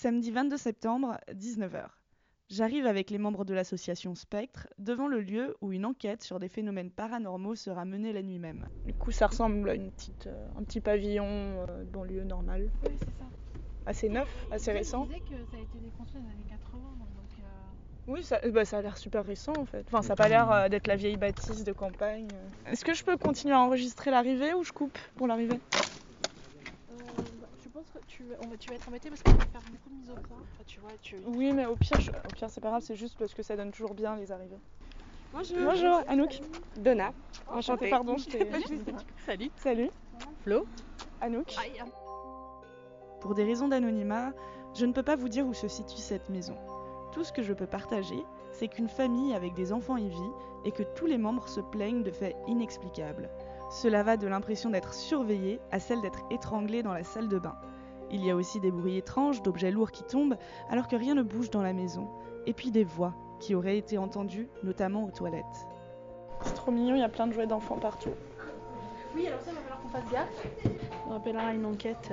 Samedi 22 septembre, 19h. J'arrive avec les membres de l'association Spectre devant le lieu où une enquête sur des phénomènes paranormaux sera menée la nuit même. Du coup, ça ressemble à une petite, euh, un petit pavillon euh, de banlieue normale. Oui, c'est ça. Assez neuf, assez récent. Il disait que ça a été déconstruit dans les années 80. Donc, euh, Oui, ça, bah, ça a l'air super récent en fait. Enfin, ça n'a pas l'air euh, d'être la vieille bâtisse de campagne. Est-ce que je peux continuer à enregistrer l'arrivée ou je coupe pour l'arrivée? Pense que tu, on va- tu vas être embêté parce qu'on va faire beaucoup de mise au point. Enfin, tu vois, tu... Oui, mais au pire, je- au pire c'est pas grave, c'est juste parce que ça donne toujours bien les arrivées. Bonjour. Bonjour, Anouk. Donna. Enchantée, pardon, je t'ai. Salut. Salut, Flo. Anouk. Aïe, Pour des raisons d'anonymat, je ne peux pas vous dire où se situe cette maison. Tout ce que je peux partager, c'est qu'une famille avec des enfants y vit et que tous les membres se plaignent de faits inexplicables. Cela va de l'impression d'être surveillé à celle d'être étranglé dans la salle de bain. Il y a aussi des bruits étranges d'objets lourds qui tombent alors que rien ne bouge dans la maison. Et puis des voix qui auraient été entendues, notamment aux toilettes. C'est trop mignon, il y a plein de jouets d'enfants partout. Oui, alors ça, il va falloir qu'on fasse gaffe. On rappellera une enquête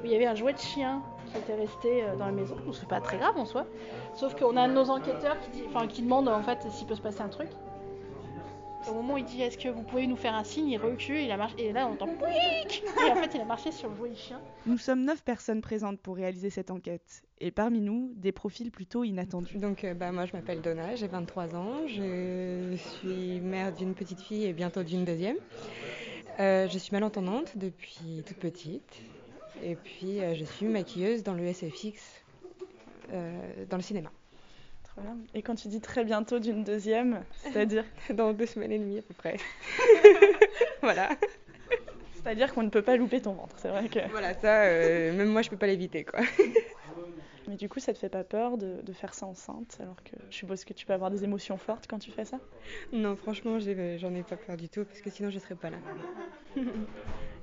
où il y avait un jouet de chien qui était resté euh, dans la maison. C'est pas très grave en soi. Sauf qu'on a un de nos enquêteurs qui, dit, enfin, qui demande en fait s'il peut se passer un truc. Au moment où il dit est-ce que vous pouvez nous faire un signe, il recule, il a marché, et là on entend pouic Et en fait il a marché sur le de chien. Nous sommes neuf personnes présentes pour réaliser cette enquête, et parmi nous, des profils plutôt inattendus. Donc, moi, je m'appelle Donna, j'ai 23 ans. Je suis mère d'une petite fille et bientôt d'une deuxième. Je suis malentendante depuis toute petite. Et puis, je suis maquilleuse dans le SFX, dans le cinéma. Trop bien. Et quand tu dis très bientôt d'une deuxième, c'est-à-dire Dans deux semaines et demie à peu près. voilà. C'est-à-dire qu'on ne peut pas louper ton ventre, c'est vrai que... Voilà, ça, euh, même moi, je peux pas l'éviter, quoi. Mais du coup, ça te fait pas peur de, de faire ça enceinte, alors que je suppose que tu peux avoir des émotions fortes quand tu fais ça? Non, franchement, j'ai- j'en ai pas peur du tout, parce que sinon, je serais pas là.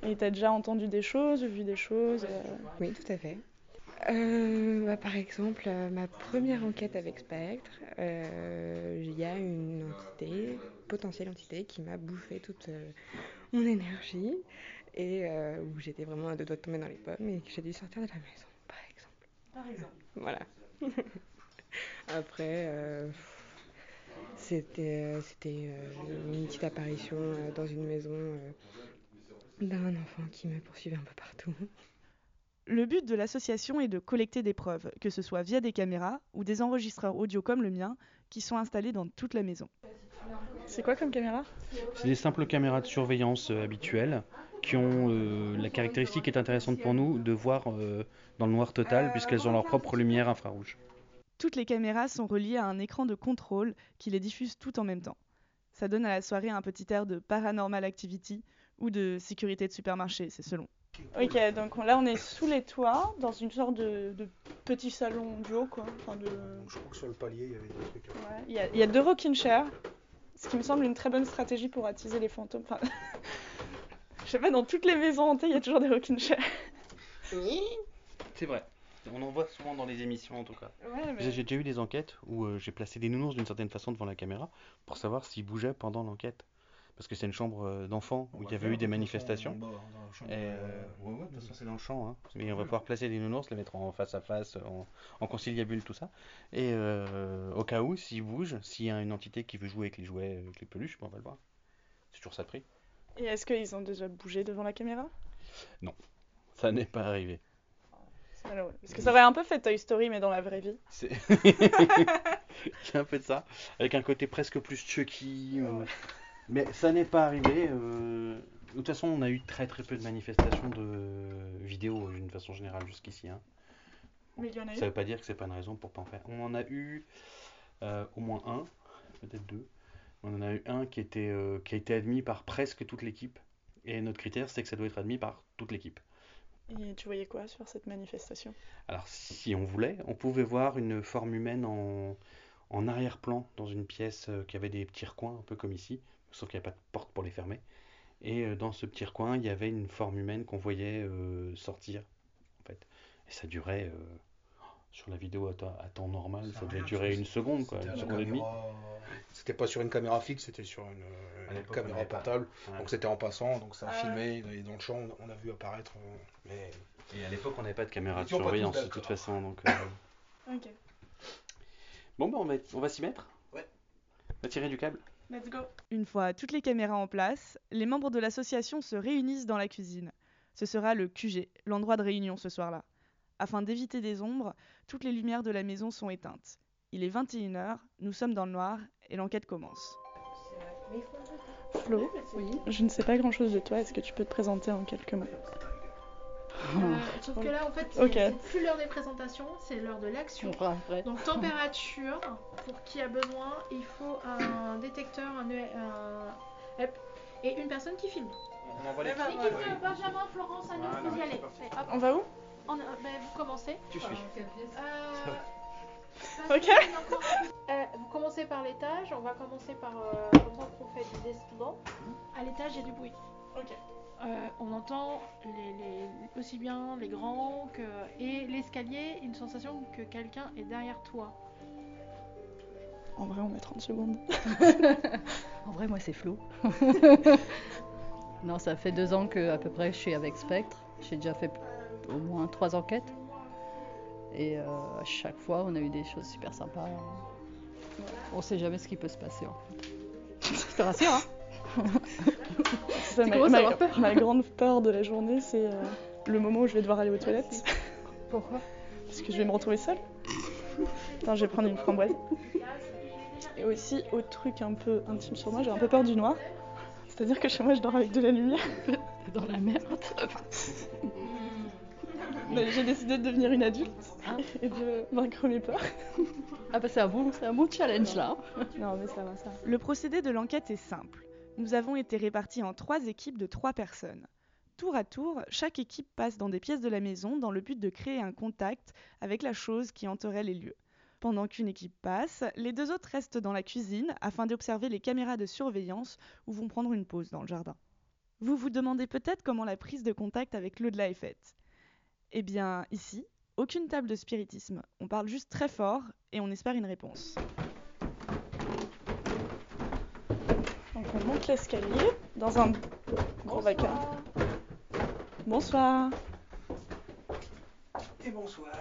Et t'as déjà entendu des choses, vu des choses euh, Oui, tout à fait. Euh, bah, par exemple, euh, ma première enquête avec Spectre, euh, il y a une entité, potentielle entité, qui m'a bouffé toute euh, mon énergie et où j'étais vraiment à deux doigts de tomber dans les pommes et que j'ai dû sortir de la maison, par exemple. Par exemple. Voilà. Après, euh, c'était c'était une petite apparition dans une maison d'un enfant qui me poursuivait un peu partout. Le but de l'association est de collecter des preuves, que ce soit via des caméras ou des enregistreurs audio comme le mien, qui sont installés dans toute la maison. C'est quoi comme caméra? C'est des simples caméras de surveillance euh, habituelles qui ont euh, la caractéristique qui est intéressante pour nous de voir euh, dans le noir total puisqu'elles ont leur propre lumière infrarouge. Toutes les caméras sont reliées à un écran de contrôle qui les diffuse tout en même temps. Ça donne à la soirée un petit air de paranormal activity ou de sécurité de supermarché, c'est selon. Ok, donc là on est sous les toits, dans une sorte de, de petit salon duo quoi. Enfin, de... Je crois que sur le palier, il y avait des trucs. Ouais, Il y, a- il y a deux rocking chairs, ce qui me semble une très bonne stratégie pour attiser les fantômes. Enfin, je sais pas, dans toutes les maisons hantées, il y a toujours des rocking chairs. C'est vrai. On en voit souvent dans les émissions en tout cas. Ouais, J'ai j'ai déjà eu des enquêtes où euh, j'ai placé des nounours d'une certaine façon devant la caméra pour savoir s'ils bougeaient pendant l'enquête. Parce que c'est une chambre euh, d'enfants où il y avait eu des manifestations. Et, euh, ouais, ouais, de toute façon, c'est dans le champ. Hein. Mais on va pouvoir placer des nounours, les mettre en face à face, en, en conciliabule, tout ça. Et euh, au cas où, s'ils bougent, s'il y a une entité qui veut jouer avec les jouets, avec les peluches, on va le voir. C'est toujours ça de prix. Et est-ce qu'ils ont déjà bougé devant la caméra? Ça n'est pas arrivé. Parce que ça aurait un peu fait Toy Story, mais dans la vraie vie. C'est un peu de ça, avec un côté presque plus Chucky. Mais ça n'est pas arrivé. euh. De toute façon, on a eu très très peu de manifestations de vidéos d'une façon générale jusqu'ici. hein. Mais il y en a eu. Ça veut pas dire que c'est pas une raison pour pas en faire. On en a eu euh, au moins un, peut-être deux. On en a eu un qui était euh, qui a été admis par presque toute l'équipe Et notre critère, c'est que ça doit être admis par toute l'équipe. Et tu voyais quoi sur cette manifestation? Alors, si on voulait, on pouvait voir une forme humaine en, en arrière-plan dans une pièce euh, qui avait des petits recoins, un peu comme ici, sauf qu'il n'y a pas de porte pour les fermer. Et euh, dans ce petit recoin, il y avait une forme humaine qu'on voyait euh, sortir, en fait. Et ça durait, euh, sur la vidéo à, temps- à temps normal, ça devait durer une seconde, quoi, une seconde et demie. C'était pas sur une caméra fixe, c'était sur une, caméra portable. Ouais. Donc c'était en passant, donc ça a Ah. filmé, et dans le champ, on a vu apparaître. mais Et à l'époque, on n'avait pas de caméra de surveillance, de toute façon, donc... euh, Ok, Bon, bah, on va, on va s'y mettre Ouais. On va tirer du câble let's go Une fois toutes les caméras en place, les membres de l'association se réunissent dans la cuisine. Ce sera le QG, l'endroit de réunion ce soir-là. Afin d'éviter des ombres, toutes les lumières de la maison sont éteintes. Il est 21h, nous sommes dans le noir et l'enquête commence. Flo, Oui. je ne sais pas grand-chose de toi, est-ce que tu peux te présenter en quelques mots? Sauf que là, en fait, c'est Ok. c'est plus l'heure des présentations, c'est l'heure de l'action. Donc température, pour qui a besoin, il faut un détecteur, un, E- un- hop, et une personne qui filme. on envoie les L'équipe de Benjamin, Florence, Anouk, vous y allez. On va où? On- euh, ben, vous commencez. Tu suis. Euh, Ok. Euh, vous commencez par l'étage, on va commencer par euh, pendant qu'on fait du descendant. À l'étage, il y a du bruit. Ok. Euh, on entend les, les- aussi bien les grands que et l'escalier, une sensation que quelqu'un est derrière toi. En vrai, on met 30 secondes. En vrai, moi, c'est flou. non, ça fait deux ans que à peu près je suis avec Spectre. J'ai déjà fait au moins trois enquêtes. Et euh, à chaque fois, on a eu des choses super sympas. On sait jamais ce qui peut se passer. En fait. Je te rassure, hein Ça, ma, ma- avoir peur. ma grande peur de la journée, c'est euh, le moment où je vais devoir aller aux toilettes. Pourquoi? Parce que je vais me retrouver seule. Attends, je vais prendre une framboise. Et aussi, autre truc un peu intime sur moi, j'ai un peu peur du noir. C'est-à-dire que chez moi, je dors avec de la lumière. Dans la merde. J'ai décidé de devenir une adulte et de vaincre mes peurs. Ah bah c'est un bon, c'est un bon challenge là. Non, mais ça va, ça. Le procédé de l'enquête est simple. Nous avons été répartis en trois équipes de trois personnes. Tour à tour, chaque équipe passe dans des pièces de la maison dans le but de créer un contact avec la chose qui entourait les lieux. Pendant qu'une équipe passe, les deux autres restent dans la cuisine afin d'observer les caméras de surveillance ou vont prendre une pause dans le jardin. Vous vous demandez peut-être comment la prise de contact avec l'au-delà est faite. Eh bien, ici, aucune table de spiritisme. On parle juste très fort et on espère une réponse. Donc on monte l'escalier dans un gros vacarme. Bonsoir. Et bonsoir.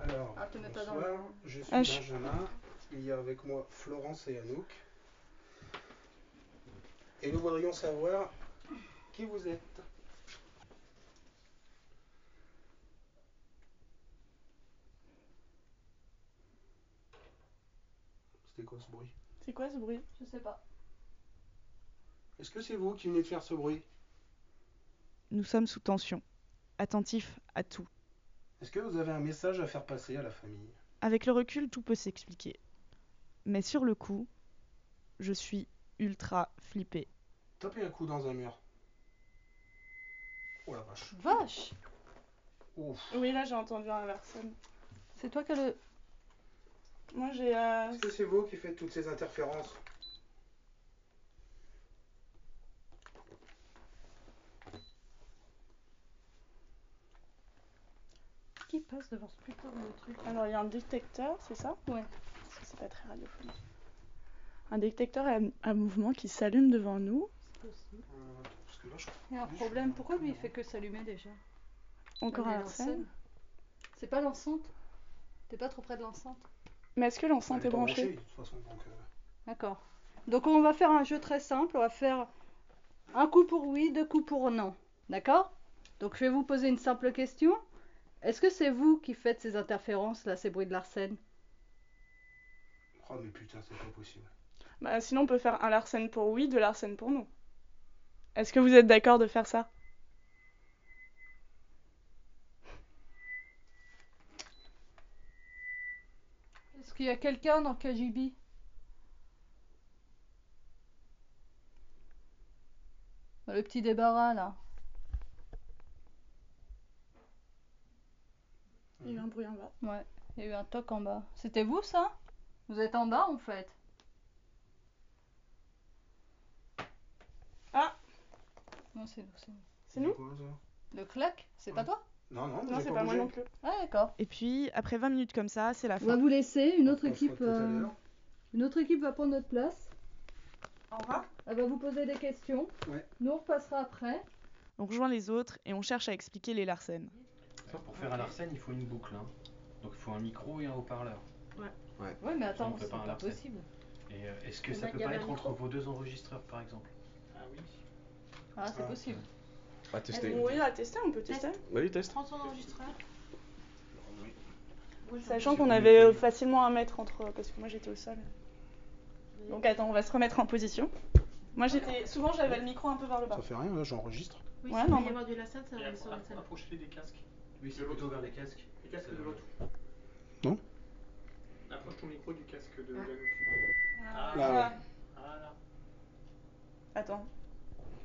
Alors, Ah, bonsoir, je suis Ah, je- Benjamin. Il y a avec moi Florence et Anouk. Et nous voudrions savoir qui vous êtes. C'était quoi ce bruit? C'est quoi ce bruit? Je sais pas. Est-ce que c'est vous qui venez de faire ce bruit? Nous sommes sous tension, attentifs à tout. Est-ce que vous avez un message à faire passer à la famille? Avec le recul, tout peut s'expliquer. Mais sur le coup, je suis ultra flippée. Tapez un coup dans un mur. Oh la vache. Vache Ouf. Oui, là j'ai entendu un Larsen. C'est toi qui as le. Moi j'ai. euh, Est-ce que c'est vous qui faites toutes ces interférences Qui passe devant ce putain de truc Alors il y a un détecteur, c'est ça? Ouais. C'est pas très radiophonique. Un détecteur à, à mouvement qui s'allume devant nous. Euh, Parce que là, je Il y a un problème. Pourquoi lui il fait que s'allumer déjà? Encore un l'enceinte. C'est pas l'enceinte? T'es pas trop près de l'enceinte? Mais est-ce que l'enceinte est branchée de toute façon, donc, euh, D'accord. Donc on va faire un jeu très simple. On va faire un coup pour oui, deux coups pour non. D'accord? Donc je vais vous poser une simple question. Est-ce que c'est vous qui faites ces interférences là, ces bruits de Larsen Oh mais putain, c'est pas possible. Bah sinon on peut faire un Larsen pour oui, deux Larsen pour non. Est-ce que vous êtes d'accord de faire ça? Est-ce qu'il y a quelqu'un dans KGB Le petit débarras là. Il y a eu un bruit en bas. Ouais, il y a eu un toc en bas. C'était vous ça? Vous êtes en bas en fait. Ah! Non, c'est c'est- C'est nous? Quoi, ça? Le clac C'est pas toi? Non, non, Non, c'est pas moi non plus. Ah d'accord. Et puis, après 20 minutes comme ça, c'est la On va fin. vous laisser, une autre On équipe, euh, une autre équipe va prendre notre place. Au revoir. Elle va vous poser des questions. Ouais. Nous on repassera après. On rejoint les autres et on cherche à expliquer les Larsen. Ça, pour faire un Larsen, il faut une boucle. hein. Donc il faut un micro et un haut-parleur. Ouais, mais attends, on fait c'est pas possible. Et euh, est-ce que ça peut pas être entre vos deux enregistreurs par exemple? Ah oui. Ah, c'est Ah. possible. À tester. Oui, à tester, on peut tester. Vas-y, teste. Prends ton enregistreur. Sachant qu'on avait euh, facilement un mètre entre. Parce que moi j'étais au sol. Donc attends, on va se remettre en position. Moi j'étais. Souvent j'avais le micro un peu vers le bas. Ça fait rien, là, j'enregistre. Oui, Ouais, s'il non, va y avoir du Larsen, ça va sur la scène. Approchez des casques. Oui, c'est plutôt vers les casques. Les casques de l'autre. Non Approche ton micro du casque de Ah. Ah, Là, ouais. Voilà. Attends.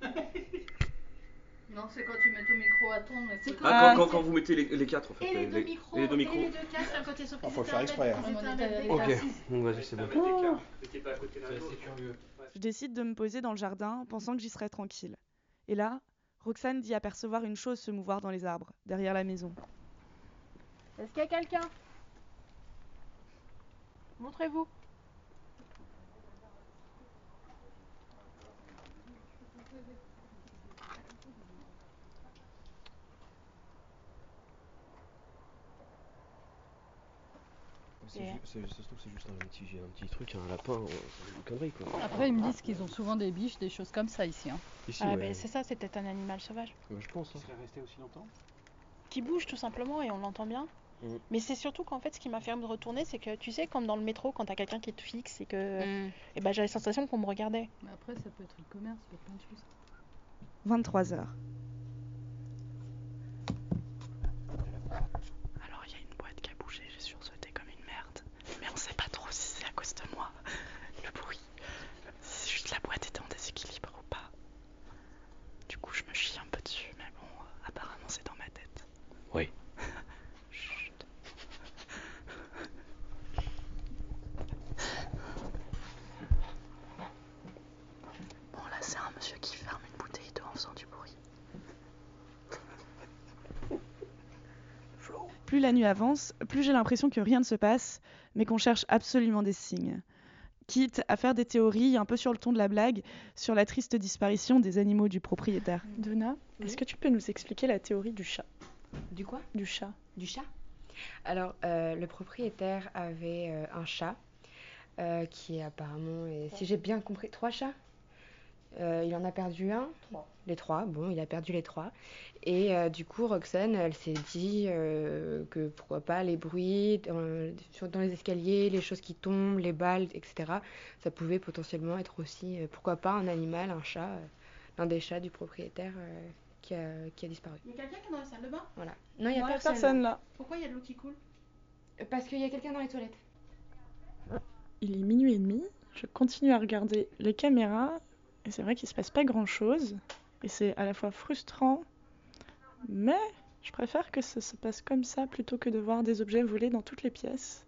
Non, c'est quand tu mets ton micro à ton. C'est quand- Ah, Ah, quand, quand, quand vous mettez les, les quatre en fait. Et les deux micros, et les deux micros. et les deux casques à côté, Ah, qu'ils faut le faire exprès, Ok, donc vas-y, c'est bon. Vous étiez pas à côté l'un de l'autre. C'est curieux. Je décide de me poser dans le jardin, pensant que j'y serais tranquille. Et là, Roxane dit apercevoir une chose se mouvoir dans les arbres, derrière la maison. Est-ce qu'il y a quelqu'un? Montrez-vous. C'est ju- c'est- Ça se trouve, c'est juste un petit, un petit truc, un lapin, euh, c'est une connerie quoi. Après, ils me disent qu'ils ont souvent des biches, des choses comme ça ici. hein. Ici, Ah, ouais. ben c'est ça, c'est peut-être un animal sauvage. Ouais, je pense. hein. serait resté aussi longtemps Qui bouge tout simplement et on l'entend bien. Mm. Mais c'est surtout qu'en fait, ce qui m'a fait me retourner, c'est que tu sais, comme dans le métro, quand t'as quelqu'un qui te fixe et que. Et ben, j'avais la sensation qu'on me regardait. Mais après, ça peut être le commerce, ça peut être plein de choses. 23 heures. Alors il y a une boîte qui a bougé, j'ai sursauté comme une merde. Mais on sait pas trop si c'est à cause de moi, le bruit. Si juste la boîte était en déséquilibre ou pas. Du coup je me chie un peu dessus, mais bon, euh, apparemment c'est dans ma tête. Oui. Chut. Bon là c'est un monsieur qui ferme une bouteille d'eau en faisant du bruit. Plus la nuit avance, plus j'ai l'impression que rien ne se passe, mais qu'on cherche absolument des signes. Quitte à faire des théories un peu sur le ton de la blague sur la triste disparition des animaux du propriétaire. Donna, Oui. est-ce que tu peux nous expliquer la théorie du chat? Du quoi? Du chat. Du chat? Alors, euh, le propriétaire avait euh, un chat euh, qui apparemment, est- si j'ai bien compris, trois chats? Euh, il en a perdu un. Les trois, bon, il a perdu les trois. Et euh, du coup, Roxane, elle s'est dit euh, que pourquoi pas les bruits dans, les escaliers, les choses qui tombent, les balles, etc. Ça pouvait potentiellement être aussi, euh, pourquoi pas, un animal, un chat, euh, l'un des chats du propriétaire euh, qui, a, qui a disparu. Il y a quelqu'un qui est dans la salle de bain? Voilà. Non, il n'y a personne là. Pourquoi il y a de l'eau qui coule? Parce qu'il y a quelqu'un dans les toilettes. Il est minuit et demi. Je continue à regarder les caméras. Et c'est vrai qu'il se passe pas grand chose. Et c'est à la fois frustrant. Mais je préfère que ça se passe comme ça plutôt que de voir des objets volés dans toutes les pièces.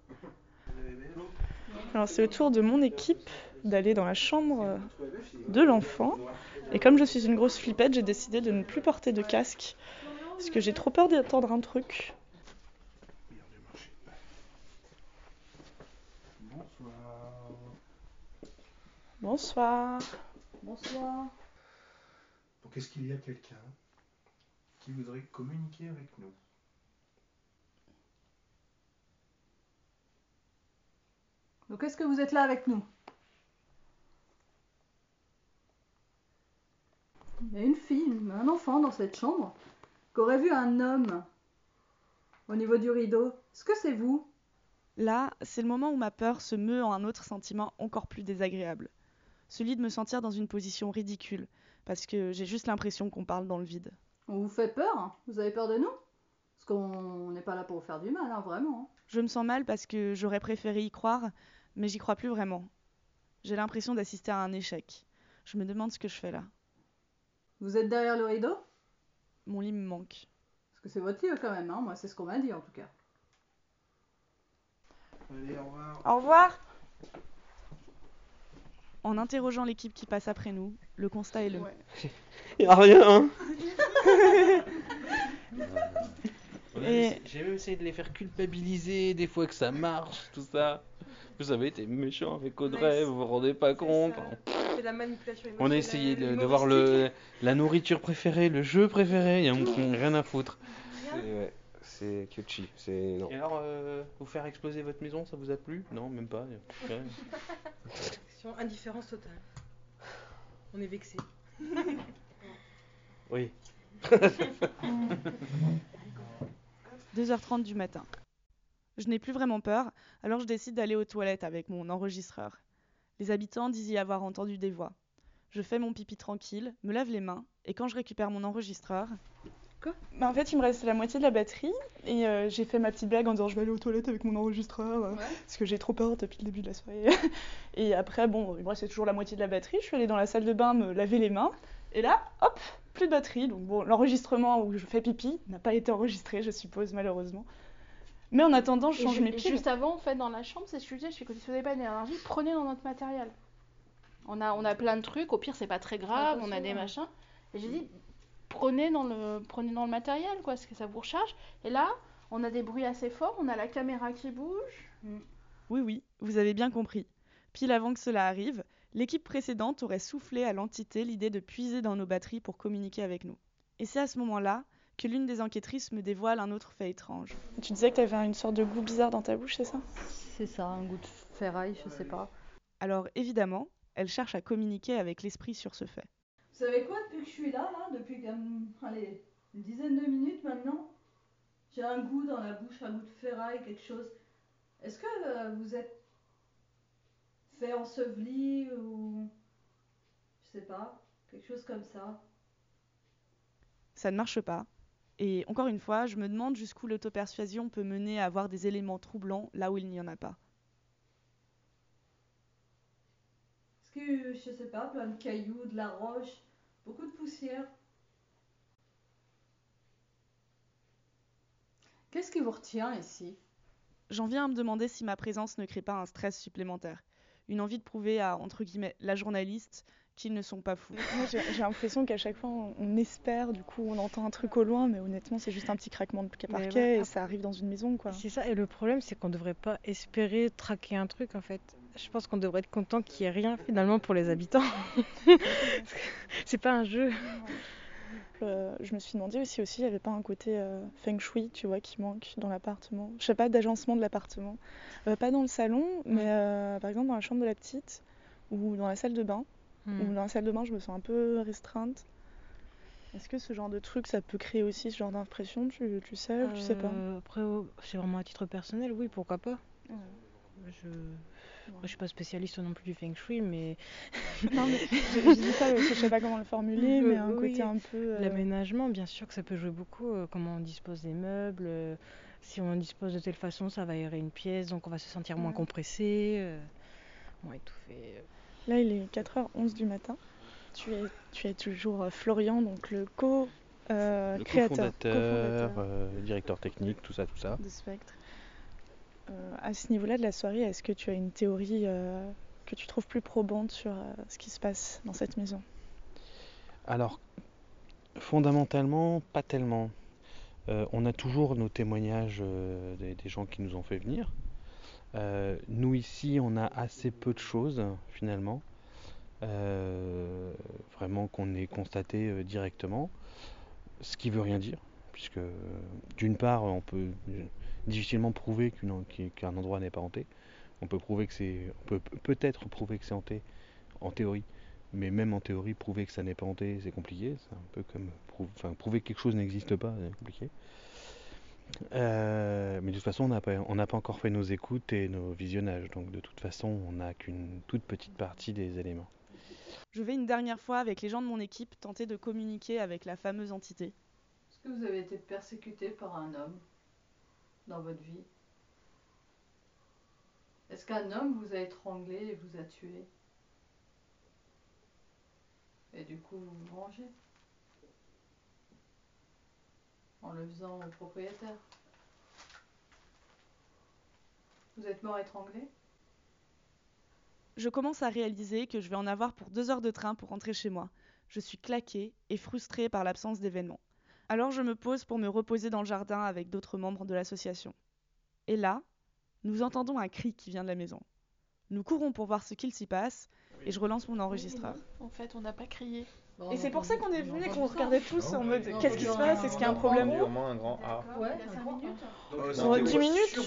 Alors c'est au tour de mon équipe d'aller dans la chambre de l'enfant. Et comme je suis une grosse flippette, j'ai décidé de ne plus porter de casque. Parce que j'ai trop peur d'entendre un truc. Bonsoir. Bonsoir. Bonsoir. Donc, est-ce qu'il y a quelqu'un qui voudrait communiquer avec nous? Donc, est-ce que vous êtes là avec nous? Il y a une fille, un enfant dans cette chambre, qui aurait vu un homme au niveau du rideau. Est-ce que c'est vous? Là, c'est le moment où ma peur se meut en un autre sentiment encore plus désagréable. Celui de me sentir dans une position ridicule, parce que j'ai juste l'impression qu'on parle dans le vide. On vous fait peur hein Vous avez peur de nous? Parce qu'on n'est pas là pour vous faire du mal, hein, vraiment. Je me sens mal parce que j'aurais préféré y croire, mais j'y crois plus vraiment. J'ai l'impression d'assister à un échec. Je me demande ce que je fais là. Vous êtes derrière le rideau? Mon lit me manque. Parce que c'est votre lit quand même, hein moi c'est ce qu'on m'a dit en tout cas. Allez, au revoir. Au revoir En interrogeant l'équipe qui passe après nous, le constat est le même. Y a rien, hein Et- J'ai même essayé de les faire culpabiliser, des fois que ça marche, tout ça. Vous avez été méchant avec Audrey, Ouais, vous vous rendez pas compte. C'est la manipulation On a essayé de, de voir le, la nourriture préférée, le jeu préféré, il y a rien à foutre. C'est ouais, c'est Kyochi. C'est non. Et alors, euh, vous faire exploser votre maison, ça vous a plu? Non, même pas. Indifférence totale. On est vexé. Oui. 2h30 du matin. Je n'ai plus vraiment peur, alors je décide d'aller aux toilettes avec mon enregistreur. Les habitants disent y avoir entendu des voix. Je fais mon pipi tranquille, me lave les mains, et quand je récupère mon enregistreur. Quoi bah En fait, il me reste la moitié de la batterie, et euh, j'ai fait ma petite blague en disant je vais aller aux toilettes avec mon enregistreur, euh, parce que j'ai trop peur depuis le début de la soirée. et après, bon, il me restait toujours la moitié de la batterie, je suis allée dans la salle de bain me laver les mains, et là, hop, plus de batterie. Donc bon, l'enregistrement où je fais pipi n'a pas été enregistré, je suppose, malheureusement. Mais en attendant, je change mes piles. juste avant, en fait, dans la chambre, c'est ce que je disais, je fais que si vous n'avez pas d'énergie, prenez dans notre matériel. On a, on a plein de trucs, au pire, c'est pas très grave, on a des machins. Et j'ai dit, prenez dans, le, prenez dans le matériel, quoi, parce que ça vous recharge. Et là, on a des bruits assez forts, on a la caméra qui bouge. Oui, oui, vous avez bien compris. Pile avant que cela arrive, l'équipe précédente aurait soufflé à l'entité l'idée de puiser dans nos batteries pour communiquer avec nous. Et c'est à ce moment-là que l'une des enquêtrices me dévoile un autre fait étrange. Tu disais que tu avais une sorte de goût bizarre dans ta bouche, c'est ça? C'est ça, un goût de ferraille, je sais pas. Alors évidemment, elle cherche à communiquer avec l'esprit sur ce fait. Vous savez quoi, depuis que je suis là, là depuis allez, une dizaine de minutes maintenant, j'ai un goût dans la bouche, un goût de ferraille, quelque chose. Est-ce que euh, vous êtes fait enseveli ou. Je sais pas, quelque chose comme ça? Ça ne marche pas. Et encore une fois, je me demande jusqu'où l'autopersuasion peut mener à avoir des éléments troublants là où il n'y en a pas. Est-ce que, je sais pas, plein de cailloux, de la roche, beaucoup de poussière Qu'est-ce qui vous retient ici? J'en viens à me demander si ma présence ne crée pas un stress supplémentaire. Une envie de prouver à, entre guillemets, la journaliste qu'ils ne sont pas fous. Moi, j'ai l'impression qu'à chaque fois, on, espère, du coup, on entend un truc au loin, mais honnêtement, c'est juste un petit craquement de parquet ouais, et ça arrive dans une maison, quoi. C'est ça, et le problème, c'est qu'on devrait pas espérer traquer un truc en fait. Je pense qu'on devrait être content qu'il n'y ait rien finalement pour les habitants. C'est pas un jeu. Euh, je me suis demandé aussi, aussi, il n'y avait pas un côté euh, feng shui, tu vois, qui manque dans l'appartement. Je sais pas, d'agencement de l'appartement. Euh, pas dans le salon, mais euh, par exemple dans la chambre de la petite ou dans la salle de bain. Ou dans la salle de bain, je me sens un peu restreinte. Est-ce que ce genre de truc, ça peut créer aussi ce genre d'impression tu, tu sais ou tu sais pas Après, oh, c'est vraiment à titre personnel, oui, pourquoi pas. Je... Moi, je suis pas spécialiste non plus du feng shui, mais Non, mais je, je dis ça, parce que je sais pas comment le formuler, mais un Oui. côté un peu. euh, l'aménagement, bien sûr que ça peut jouer beaucoup. euh, comment on dispose des meubles. euh, si on dispose de telle façon, ça va aérer une pièce, donc on va se sentir moins Ouais. compressé. euh, moins étouffé. euh. Là, il est 4h11 du matin. Tu es, tu es toujours euh, Florian, donc le co. euh, Le créateur, cofondateur, cofondateur euh, directeur technique, tout ça, tout ça. de Spectre. Euh, à ce niveau-là de la soirée, est-ce que tu as une théorie euh, que tu trouves plus probante sur euh, ce qui se passe dans cette maison? Alors, fondamentalement, pas tellement. On a toujours nos témoignages des, gens qui nous ont fait venir. Nous ici, on a assez peu de choses finalement, vraiment qu'on ait constaté directement, ce qui veut rien dire, puisque d'une part, on peut difficilement prouver qu'une- qu'un endroit n'est pas hanté. On peut prouver que c'est, on peut peut-être prouver que c'est hanté en théorie, mais même en théorie, prouver que ça n'est pas hanté, c'est compliqué. C'est un peu comme prou- enfin, prouver que quelque chose n'existe pas, c'est compliqué. Euh, mais de toute façon, on n'a pas, on n'a pas encore fait nos écoutes et nos visionnages, donc de toute façon, on n'a qu'une toute petite partie des éléments. Je vais une dernière fois avec les gens de mon équipe tenter de communiquer avec la fameuse entité. Est-ce que vous avez été persécuté par un homme? dans votre vie? Est-ce qu'un homme vous a étranglé et vous a tué? Et du coup, vous vous vengez en le faisant au propriétaire. Vous êtes mort étranglé? Je commence à réaliser que je vais en avoir pour deux heures de train pour rentrer chez moi. Je suis claquée et frustrée par l'absence d'événements. Alors je me pose pour me reposer dans le jardin avec d'autres membres de l'association. Et là, nous entendons un cri qui vient de la maison. Nous courons pour voir ce qu'il s'y passe et je relance mon enregistreur. En fait, on n'a pas crié. Et c'est pour ça qu'on est venu et qu'on regardait tous en mode qu'est-ce qui se passe? Est-ce qu'il y a un problème? Au moins un grand A. Ouais, Il y a cinq minutes. Dans 10 minutes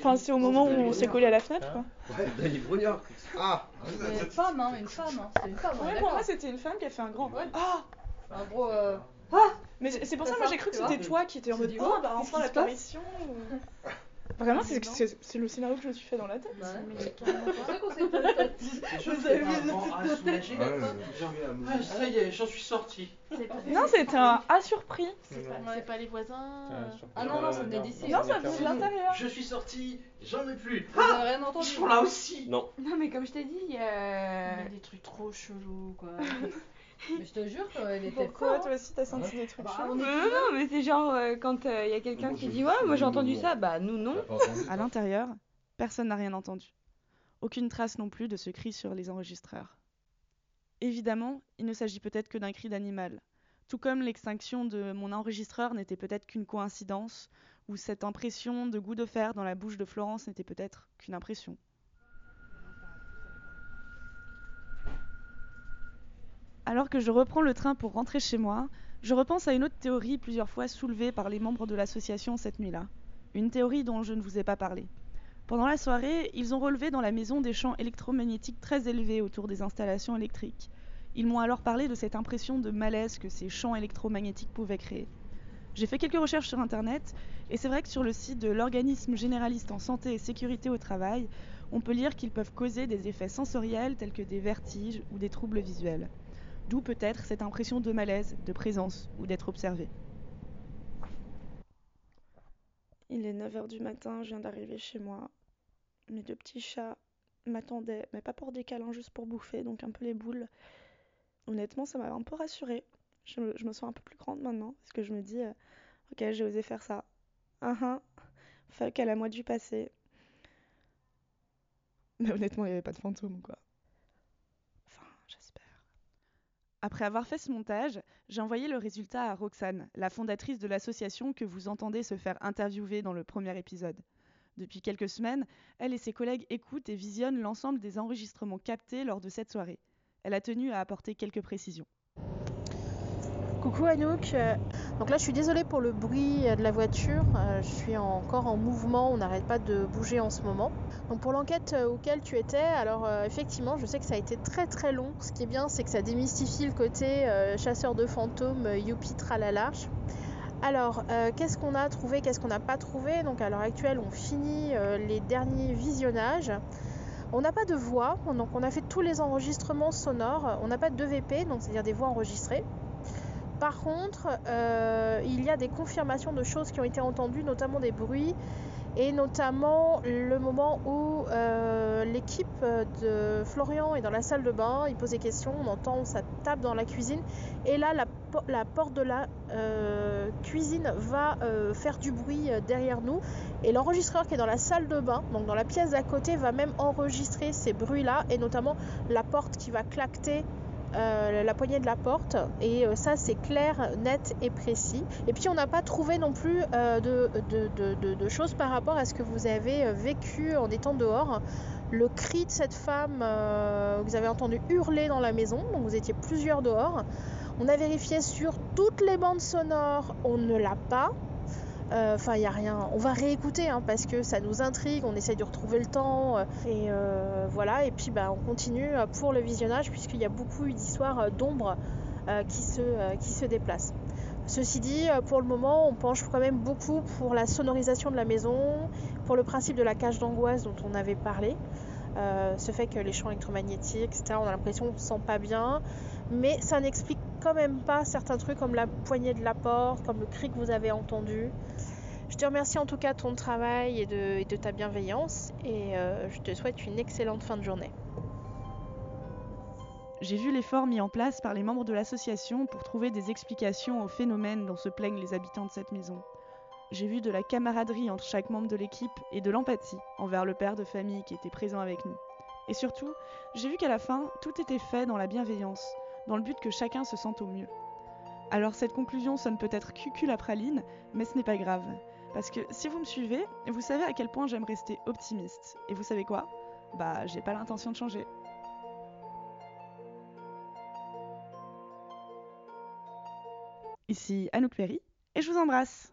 Enfin, c'est au moment où on s'est collé à la fenêtre, quoi. Ouais, Brognard. Ah une femme, hein, une femme. Hein. C'est une femme, Ouais, pour moi, c'était une femme qui a fait un grand. Ah En gros, euh, Mais c'est pour C'est ça, moi ça, j'ai cru que c'était toi qui étais en mode oh, oh, bah enfin l'apparition. ou- Vraiment, c'est le scénario que je me suis fait dans la tête. bah, Mais c'est pour pas. ça qu'on s'est peut-être. Vous avez vu Ah, ça y est, j'en suis sorti. C'est pas, Non, c'était un A surpris. c'est pas, pas les voisins. euh, Ah non, non, ça venait d'ici. Non, ça venait de l'intérieur. Je suis sorti, j'en ai plus. Avez rien entendu Ils sont là aussi. Non. Non, mais comme je t'ai dit, Il y a des trucs trop chelous, quoi. Mais je te jure qu'elle était Pourquoi forte. toi aussi t'as senti des trucs Bah, est non, non, non, mais c'est genre euh, quand il y a quelqu'un qui dit ouais, moi j'ai entendu ça, bah nous non. À l'intérieur, personne n'a rien entendu. Aucune trace non plus de ce cri sur les enregistreurs. Évidemment, il ne s'agit peut-être que d'un cri d'animal. Tout comme l'extinction de mon enregistreur n'était peut-être qu'une coïncidence, ou cette impression de goût de fer dans la bouche de Florence n'était peut-être qu'une impression. Alors que je reprends le train pour rentrer chez moi, je repense à une autre théorie plusieurs fois soulevée par les membres de l'association cette nuit-là. Une théorie dont je ne vous ai pas parlé. Pendant la soirée, ils ont relevé dans la maison des champs électromagnétiques très élevés autour des installations électriques. Ils m'ont alors parlé de cette impression de malaise que ces champs électromagnétiques pouvaient créer. J'ai fait quelques recherches sur Internet, et c'est vrai que sur le site de l'organisme généraliste en santé et sécurité au travail, on peut lire qu'ils peuvent causer des effets sensoriels tels que des vertiges ou des troubles visuels. D'où peut-être cette impression de malaise, de présence ou d'être observé. Il est 9h du matin, je viens d'arriver chez moi. Mes deux petits chats m'attendaient, mais pas pour des câlins, juste pour bouffer, donc un peu les boules. Honnêtement, ça m'a un peu rassurée. Je me, sens un peu plus grande maintenant, parce que je me dis, euh, ok, j'ai osé faire ça. Ah ah, fuck à la moi du passé. Mais honnêtement, il n'y avait pas de fantôme, quoi. Enfin, j'espère. Après avoir fait ce montage, j'ai envoyé le résultat à Roxane, la fondatrice de l'association que vous entendez se faire interviewer dans le premier épisode. Depuis quelques semaines, elle et ses collègues écoutent et visionnent l'ensemble des enregistrements captés lors de cette soirée. Elle a tenu à apporter quelques précisions. Coucou Anouk. Euh, Donc là, je suis désolée pour le bruit euh, de la voiture. Euh, Je suis encore en mouvement. On n'arrête pas de bouger en ce moment. Donc pour l'enquête auquel tu étais, alors effectivement, je sais que ça a été très très long. Ce qui est bien, c'est que ça démystifie le côté chasseur de fantômes, youpi tralala. Alors, qu'est-ce qu'on a trouvé, qu'est-ce qu'on n'a pas trouvé? Donc à l'heure actuelle, on finit les derniers visionnages. On n'a pas de voix, donc on a fait tous les enregistrements sonores. On n'a pas de 2VP, donc c'est-à-dire des voix enregistrées. Par contre, euh, il y a des confirmations de choses qui ont été entendues, notamment des bruits, et notamment le moment où euh, l'équipe de Florian est dans la salle de bain, il pose des questions, on entend ça tape dans la cuisine, et là la, po- la porte de la euh, cuisine va faire du bruit derrière nous, et l'enregistreur qui est dans la salle de bain, donc dans la pièce d'à côté, va même enregistrer ces bruits-là, et notamment la porte qui va claqueter euh, la poignée de la porte et euh, ça c'est clair, net et précis. Et puis on n'a pas trouvé non plus euh, de, de- de- choses par rapport à ce que vous avez vécu en étant dehors. Le cri de cette femme, vous avez entendu hurler dans la maison, donc vous étiez plusieurs dehors. On a vérifié sur toutes les bandes sonores, on ne l'a pas. Euh, Enfin, il n'y a rien. On va réécouter hein, parce que ça nous intrigue. On essaye de retrouver le temps. euh, et euh, voilà. Et puis, bah, on continue pour le visionnage puisqu'il y a beaucoup d'histoires euh, qui, se, qui déplacent. Ceci dit, pour le moment, on penche quand même beaucoup pour la sonorisation de la maison, pour le principe de la cage d'angoisse dont on avait parlé. Ce fait que les champs électromagnétiques, etc., on a l'impression qu'on ne se sent pas bien. Mais ça n'explique quand même pas certains trucs comme la poignée de la porte, comme le cri que vous avez entendu. Je te remercie en tout cas de ton travail et de, ta bienveillance et euh, je te souhaite une excellente fin de journée. J'ai vu l'effort mis en place par les membres de l'association pour trouver des explications aux phénomènes dont se plaignent les habitants de cette maison. J'ai vu de la camaraderie entre chaque membre de l'équipe et de l'empathie envers le père de famille qui était présent avec nous. Et surtout, j'ai vu qu'à la fin, tout était fait dans la bienveillance, dans le but que chacun se sente au mieux. Alors cette conclusion sonne peut-être cucul à praline, mais ce n'est pas grave. Parce que si vous me suivez, vous savez à quel point j'aime rester optimiste. Et vous savez quoi? Bah, j'ai pas l'intention de changer. Ici Anouk Perry, et je vous embrasse.